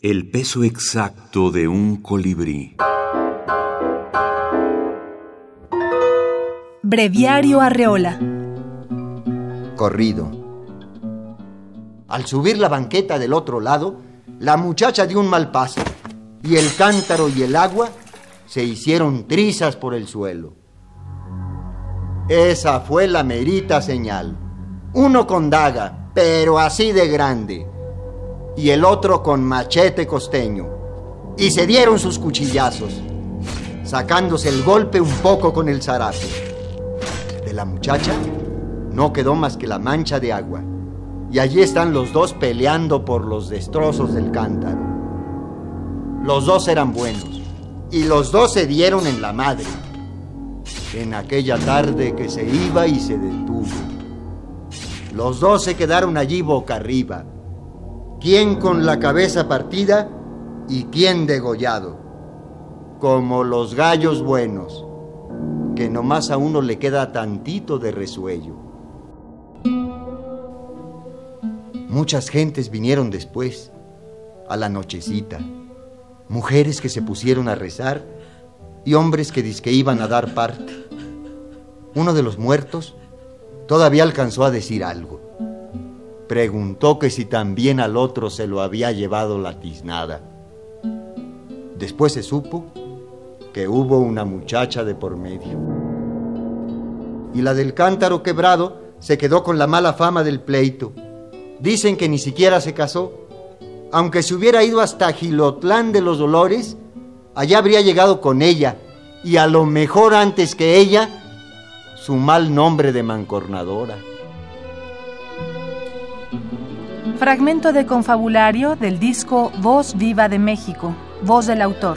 El peso exacto de un colibrí. Breviario Arreola. Corrido. Al subir la banqueta del otro lado, la muchacha dio un mal paso y el cántaro y el agua se hicieron trizas por el suelo. Esa fue la merita señal. Uno con daga, pero así de grande y el otro con machete costeño. Y se dieron sus cuchillazos, sacándose el golpe un poco con el zarape. De la muchacha no quedó más que la mancha de agua. Y allí están los dos peleando por los destrozos del cántaro. Los dos eran buenos y los dos se dieron en la madre. En aquella tarde que se iba y se detuvo. Los dos se quedaron allí boca arriba quién con la cabeza partida y quién degollado, como los gallos buenos, que nomás a uno le queda tantito de resuello. Muchas gentes vinieron después, a la nochecita, mujeres que se pusieron a rezar y hombres que que iban a dar parte. Uno de los muertos todavía alcanzó a decir algo preguntó que si también al otro se lo había llevado la tiznada. Después se supo que hubo una muchacha de por medio. Y la del cántaro quebrado se quedó con la mala fama del pleito. Dicen que ni siquiera se casó. Aunque se hubiera ido hasta Gilotlán de los Dolores, allá habría llegado con ella, y a lo mejor antes que ella, su mal nombre de mancornadora. Fragmento de confabulario del disco Voz Viva de México, voz del autor.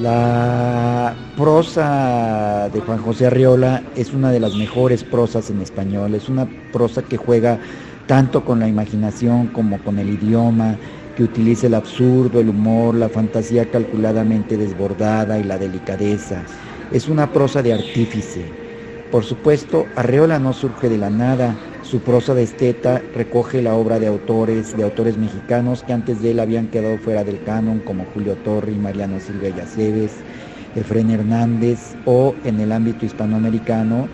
La prosa de Juan José Arriola es una de las mejores prosas en español, es una prosa que juega tanto con la imaginación como con el idioma, que utiliza el absurdo, el humor, la fantasía calculadamente desbordada y la delicadeza. Es una prosa de artífice, por supuesto, Arreola no surge de la nada. Su prosa de esteta recoge la obra de autores, de autores mexicanos que antes de él habían quedado fuera del canon, como Julio Torri, Mariano Silva Yaceves, Efren Hernández, o en el ámbito hispanoamericano,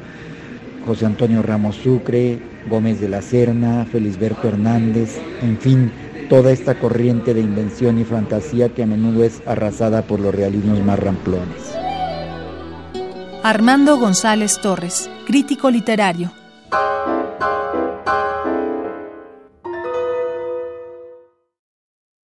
José Antonio Ramos Sucre, Gómez de la Serna, Felisberto Hernández, en fin, toda esta corriente de invención y fantasía que a menudo es arrasada por los realismos más ramplones. Armando González Torres, crítico literario,